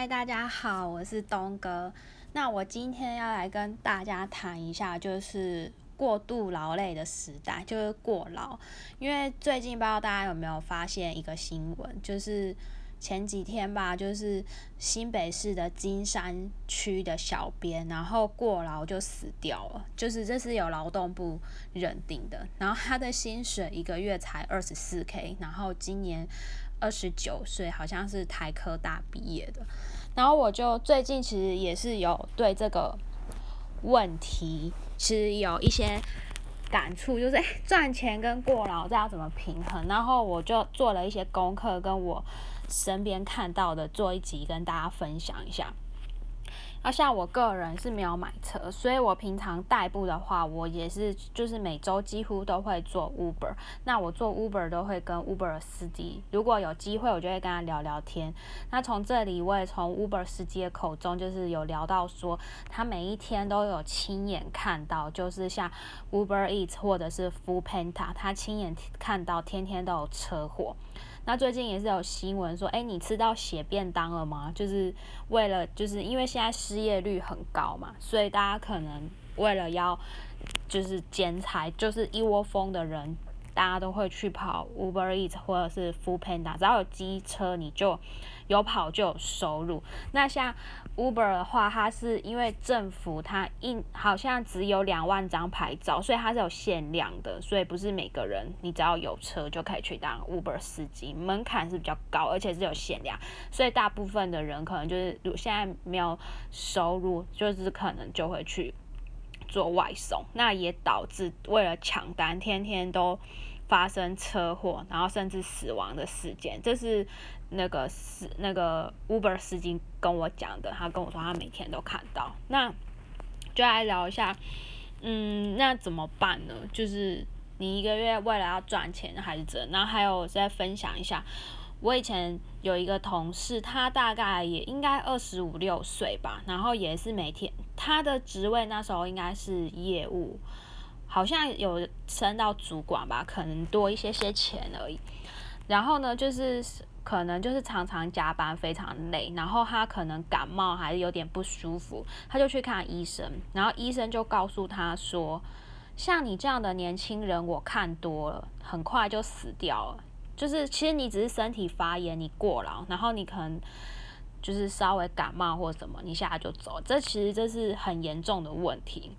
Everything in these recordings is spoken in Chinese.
嗨，大家好，我是东哥。那我今天要来跟大家谈一下，就是过度劳累的时代，就是过劳。因为最近不知道大家有没有发现一个新闻，就是前几天吧，就是新北市的金山区的小编，然后过劳就死掉了。就是这是有劳动部认定的，然后他的薪水一个月才二十四 K，然后今年。二十九岁，好像是台科大毕业的。然后我就最近其实也是有对这个问题，其实有一些感触，就是赚钱跟过劳这要怎么平衡？然后我就做了一些功课，跟我身边看到的做一集跟大家分享一下。那像我个人是没有买车，所以我平常代步的话，我也是就是每周几乎都会做 Uber。那我做 Uber 都会跟 Uber 司机，如果有机会，我就会跟他聊聊天。那从这里我也从 Uber 司机的口中，就是有聊到说，他每一天都有亲眼看到，就是像 Uber Eats 或者是 Food Panda，他亲眼看到天天都有车祸。那最近也是有新闻说，哎，你吃到血便当了吗？就是为了，就是因为现在失业率很高嘛，所以大家可能为了要就是兼财，就是一窝蜂的人。大家都会去跑 Uber Eats 或者是 Food Panda，只要有机车，你就有跑就有收入。那像 Uber 的话，它是因为政府它一好像只有两万张牌照，所以它是有限量的，所以不是每个人你只要有车就可以去当 Uber 司机，门槛是比较高，而且是有限量，所以大部分的人可能就是现在没有收入，就是可能就会去。做外送，那也导致为了抢单，天天都发生车祸，然后甚至死亡的事件。这是那个司那个 Uber 司机跟我讲的，他跟我说他每天都看到。那就来聊一下，嗯，那怎么办呢？就是你一个月为了要赚钱还是怎？然后还有再分享一下。我以前有一个同事，他大概也应该二十五六岁吧，然后也是每天他的职位那时候应该是业务，好像有升到主管吧，可能多一些些钱而已。然后呢，就是可能就是常常加班，非常累，然后他可能感冒还是有点不舒服，他就去看医生，然后医生就告诉他说，像你这样的年轻人，我看多了，很快就死掉了。就是其实你只是身体发炎，你过劳，然后你可能就是稍微感冒或什么，你现在就走，这其实这是很严重的问题。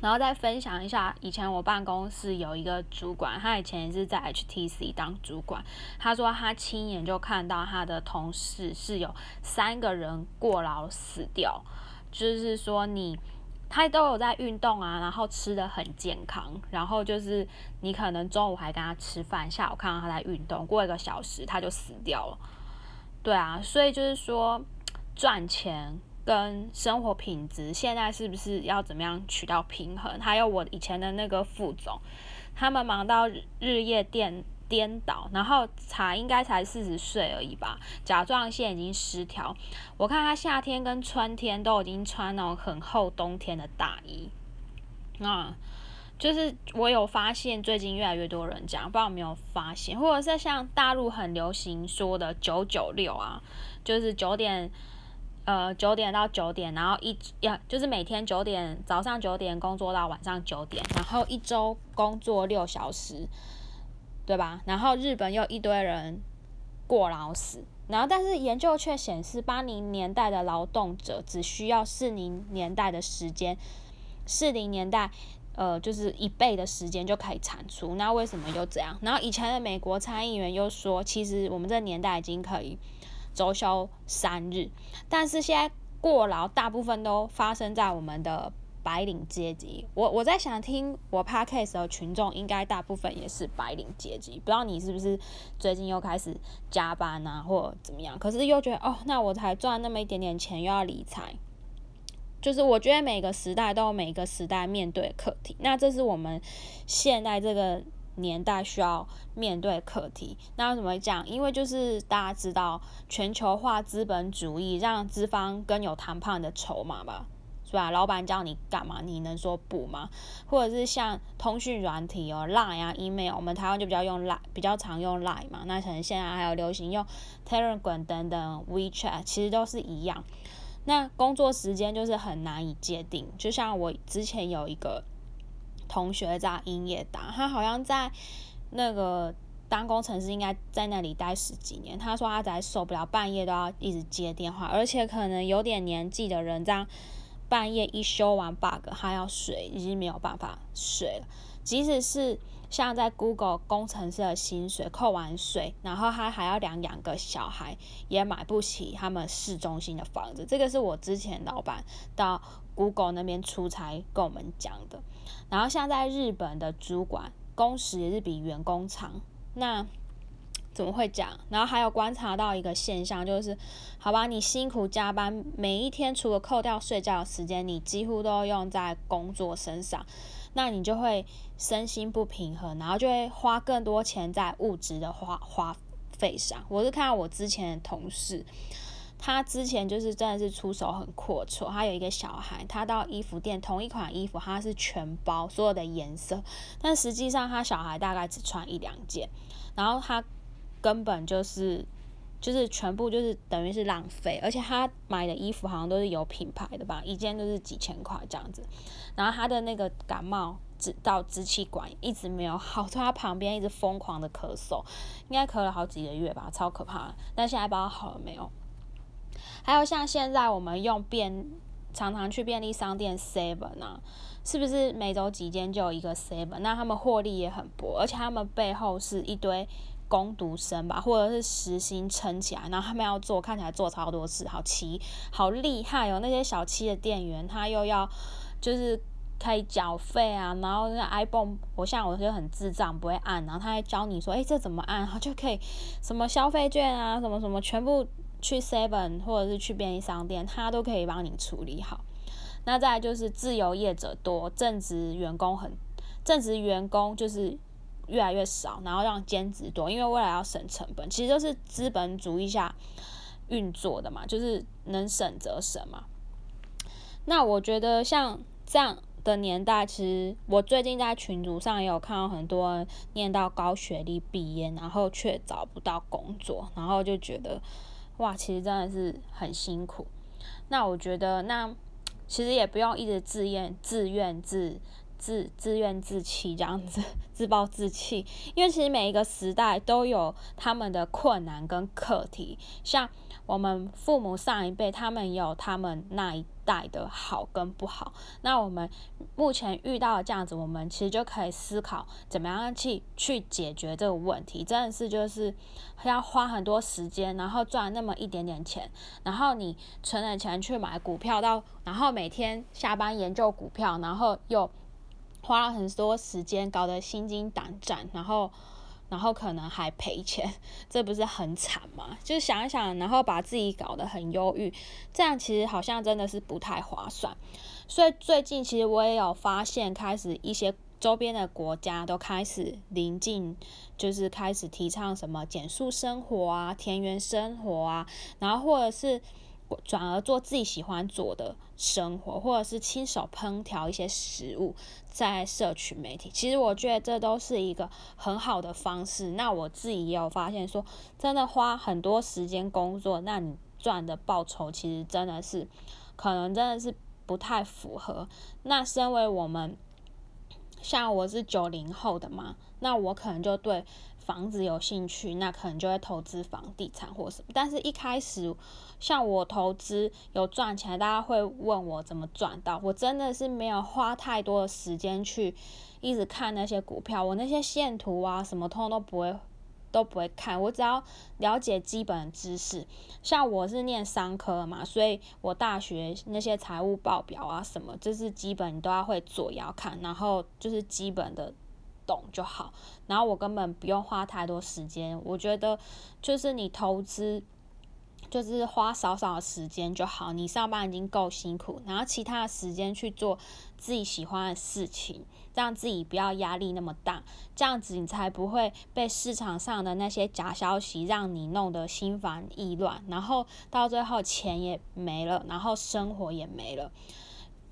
然后再分享一下，以前我办公室有一个主管，他以前是在 HTC 当主管，他说他亲眼就看到他的同事是有三个人过劳死掉，就是说你。他都有在运动啊，然后吃的很健康，然后就是你可能中午还跟他吃饭，下午看到他在运动，过一个小时他就死掉了。对啊，所以就是说赚钱跟生活品质现在是不是要怎么样取到平衡？还有我以前的那个副总，他们忙到日夜颠。颠倒，然后才应该才四十岁而已吧，甲状腺已经失调。我看他夏天跟春天都已经穿那种很厚冬天的大衣。啊，就是我有发现最近越来越多人讲，不知道有没有发现，或者是像大陆很流行说的九九六啊，就是九点，呃九点到九点，然后一要就是每天九点早上九点工作到晚上九点，然后一周工作六小时。对吧？然后日本又一堆人过劳死，然后但是研究却显示，八零年代的劳动者只需要四零年代的时间，四零年代呃就是一倍的时间就可以产出。那为什么又这样？然后以前的美国参议员又说，其实我们这年代已经可以周休三日，但是现在过劳大部分都发生在我们的。白领阶级，我我在想听我 podcast 的群众，应该大部分也是白领阶级。不知道你是不是最近又开始加班啊，或怎么样？可是又觉得哦，那我才赚那么一点点钱，又要理财。就是我觉得每个时代都有每个时代面对课题，那这是我们现在这个年代需要面对课题。那怎么讲？因为就是大家知道全球化资本主义让资方更有谈判的筹码吧。是吧？老板叫你干嘛，你能说不吗？或者是像通讯软体哦，Line 啊，email，我们台湾就比较用 Line，比较常用 Line 嘛。那可能现在还有流行用 Telegram 等等，WeChat，其实都是一样。那工作时间就是很难以界定。就像我之前有一个同学在英业达，他好像在那个当工程师，应该在那里待十几年。他说他才受不了半夜都要一直接电话，而且可能有点年纪的人这样。半夜一修完 bug，他要睡，已经没有办法睡了。即使是像在 Google 工程师的薪水扣完税，然后他还要两两个小孩，也买不起他们市中心的房子。这个是我之前老板到 Google 那边出差跟我们讲的。然后像在日本的主管，工时也是比员工长。那怎么会讲？然后还有观察到一个现象，就是好吧，你辛苦加班，每一天除了扣掉睡觉的时间，你几乎都用在工作身上，那你就会身心不平衡，然后就会花更多钱在物质的花花费上。我是看到我之前的同事，他之前就是真的是出手很阔绰，他有一个小孩，他到衣服店同一款衣服，他是全包所有的颜色，但实际上他小孩大概只穿一两件，然后他。根本就是，就是全部就是等于是浪费，而且他买的衣服好像都是有品牌的吧，一件都是几千块这样子。然后他的那个感冒支到支气管一直没有好，在他旁边一直疯狂的咳嗽，应该咳了好几个月吧，超可怕。但现在不知道好了没有。还有像现在我们用便常常去便利商店 Seven 啊，是不是每周几间就有一个 Seven？那他们获利也很薄，而且他们背后是一堆。攻读生吧，或者是实薪撑起来，然后他们要做，看起来做超多事，好奇，好厉害哦！那些小七的店员，他又要就是可以缴费啊，然后那 iPhone，我像我就很智障，不会按，然后他还教你说，哎，这怎么按，他就可以什么消费券啊，什么什么，全部去 Seven 或者是去便利商店，他都可以帮你处理好。那再就是自由业者多，正职员工很，正职员工就是。越来越少，然后让兼职多，因为未来要省成本，其实都是资本主义下运作的嘛，就是能省则省嘛。那我觉得像这样的年代，其实我最近在群组上也有看到很多念到高学历毕业，然后却找不到工作，然后就觉得哇，其实真的是很辛苦。那我觉得那其实也不用一直自怨自愿自。自自怨自弃这样子，自暴自弃，因为其实每一个时代都有他们的困难跟课题，像我们父母上一辈，他们有他们那一代的好跟不好，那我们目前遇到这样子，我们其实就可以思考怎么样去去解决这个问题，真的是就是要花很多时间，然后赚那么一点点钱，然后你存了钱去买股票，到然后每天下班研究股票，然后又。花了很多时间，搞得心惊胆战，然后，然后可能还赔钱，这不是很惨吗？就是想一想，然后把自己搞得很忧郁，这样其实好像真的是不太划算。所以最近其实我也有发现，开始一些周边的国家都开始临近，就是开始提倡什么减速生活啊、田园生活啊，然后或者是。转而做自己喜欢做的生活，或者是亲手烹调一些食物，在社群媒体，其实我觉得这都是一个很好的方式。那我自己也有发现，说真的花很多时间工作，那你赚的报酬其实真的是，可能真的是不太符合。那身为我们，像我是九零后的嘛，那我可能就对。房子有兴趣，那可能就会投资房地产或什么。但是一开始，像我投资有赚钱，大家会问我怎么赚到。我真的是没有花太多的时间去一直看那些股票，我那些线图啊什么，通通都不会都不会看。我只要了解基本知识。像我是念商科嘛，所以我大学那些财务报表啊什么，就是基本你都要会做，也要看。然后就是基本的。懂就好，然后我根本不用花太多时间。我觉得就是你投资，就是花少少的时间就好。你上班已经够辛苦，然后其他的时间去做自己喜欢的事情，让自己不要压力那么大。这样子你才不会被市场上的那些假消息让你弄得心烦意乱，然后到最后钱也没了，然后生活也没了。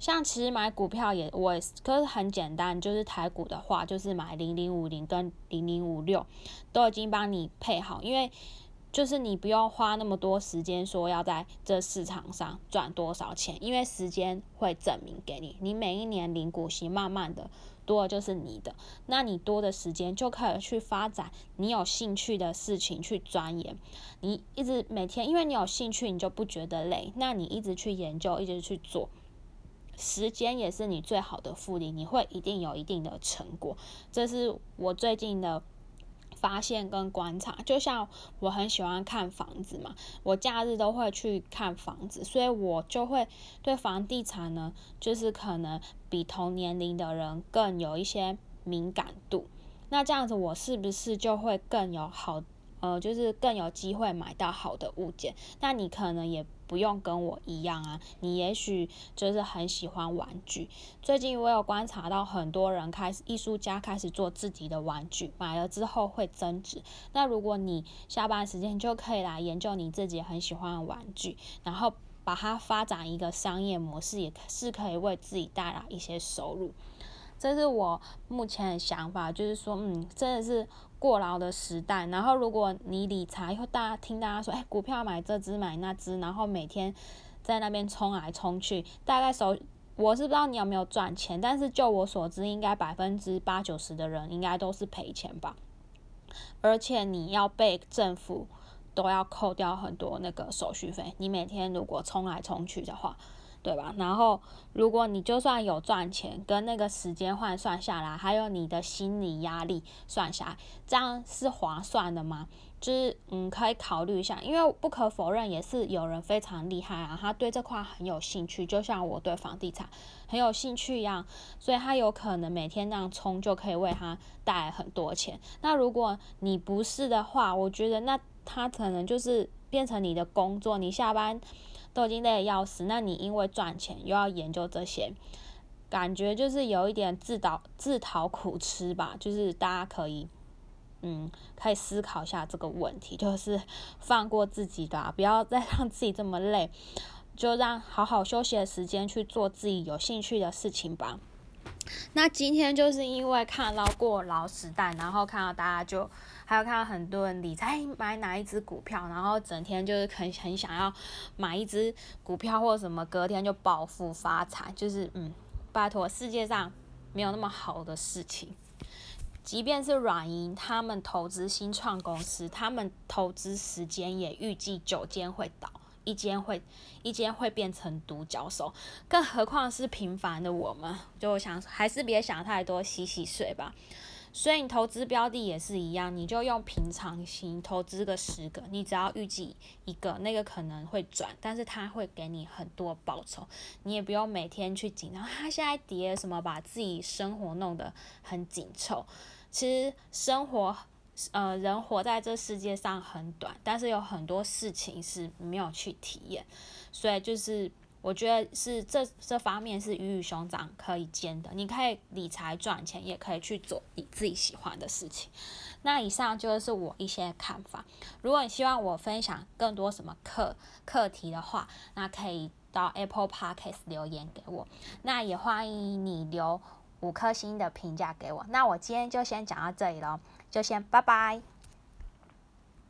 像其实买股票也我，可是很简单，就是台股的话，就是买零零五零跟零零五六，都已经帮你配好，因为就是你不用花那么多时间说要在这市场上赚多少钱，因为时间会证明给你，你每一年领股息，慢慢的多的就是你的，那你多的时间就可以去发展你有兴趣的事情去钻研，你一直每天，因为你有兴趣，你就不觉得累，那你一直去研究，一直去做。时间也是你最好的复利，你会一定有一定的成果。这是我最近的发现跟观察。就像我很喜欢看房子嘛，我假日都会去看房子，所以我就会对房地产呢，就是可能比同年龄的人更有一些敏感度。那这样子，我是不是就会更有好？呃，就是更有机会买到好的物件。那你可能也不用跟我一样啊，你也许就是很喜欢玩具。最近我有观察到很多人开始，艺术家开始做自己的玩具，买了之后会增值。那如果你下班时间就可以来研究你自己很喜欢的玩具，然后把它发展一个商业模式，也是可以为自己带来一些收入。这是我目前的想法，就是说，嗯，真的是过劳的时代。然后，如果你理财，后大家听大家说，哎，股票买这只买那只，然后每天在那边冲来冲去，大概手我是不知道你有没有赚钱，但是就我所知，应该百分之八九十的人应该都是赔钱吧。而且你要被政府都要扣掉很多那个手续费，你每天如果冲来冲去的话。对吧？然后，如果你就算有赚钱，跟那个时间换算下来，还有你的心理压力算下来，这样是划算的吗？就是嗯，可以考虑一下，因为不可否认，也是有人非常厉害啊，他对这块很有兴趣，就像我对房地产很有兴趣一样，所以他有可能每天那样冲就可以为他带来很多钱。那如果你不是的话，我觉得那他可能就是变成你的工作，你下班。都已经累得要死，那你因为赚钱又要研究这些，感觉就是有一点自导自讨苦吃吧。就是大家可以，嗯，可以思考一下这个问题，就是放过自己的，不要再让自己这么累，就让好好休息的时间去做自己有兴趣的事情吧。那今天就是因为看到过劳时代，然后看到大家就还有看到很多人理财买哪一只股票，然后整天就是很很想要买一只股票或者什么，隔天就暴富发财，就是嗯，拜托，世界上没有那么好的事情。即便是软银他们投资新创公司，他们投资时间也预计九间会倒。一间会，一间会变成独角兽，更何况是平凡的我们。就想还是别想太多，洗洗睡吧。所以你投资标的也是一样，你就用平常心投资个十个，你只要预计一个，那个可能会转，但是它会给你很多报酬，你也不用每天去紧张，它现在跌什么，把自己生活弄得很紧凑。其实生活。呃，人活在这世界上很短，但是有很多事情是没有去体验，所以就是我觉得是这这方面是鱼与熊掌可以兼的。你可以理财赚钱，也可以去做你自己喜欢的事情。那以上就是我一些看法。如果你希望我分享更多什么课课题的话，那可以到 Apple Podcast 留言给我。那也欢迎你留五颗星的评价给我。那我今天就先讲到这里喽。就先拜拜。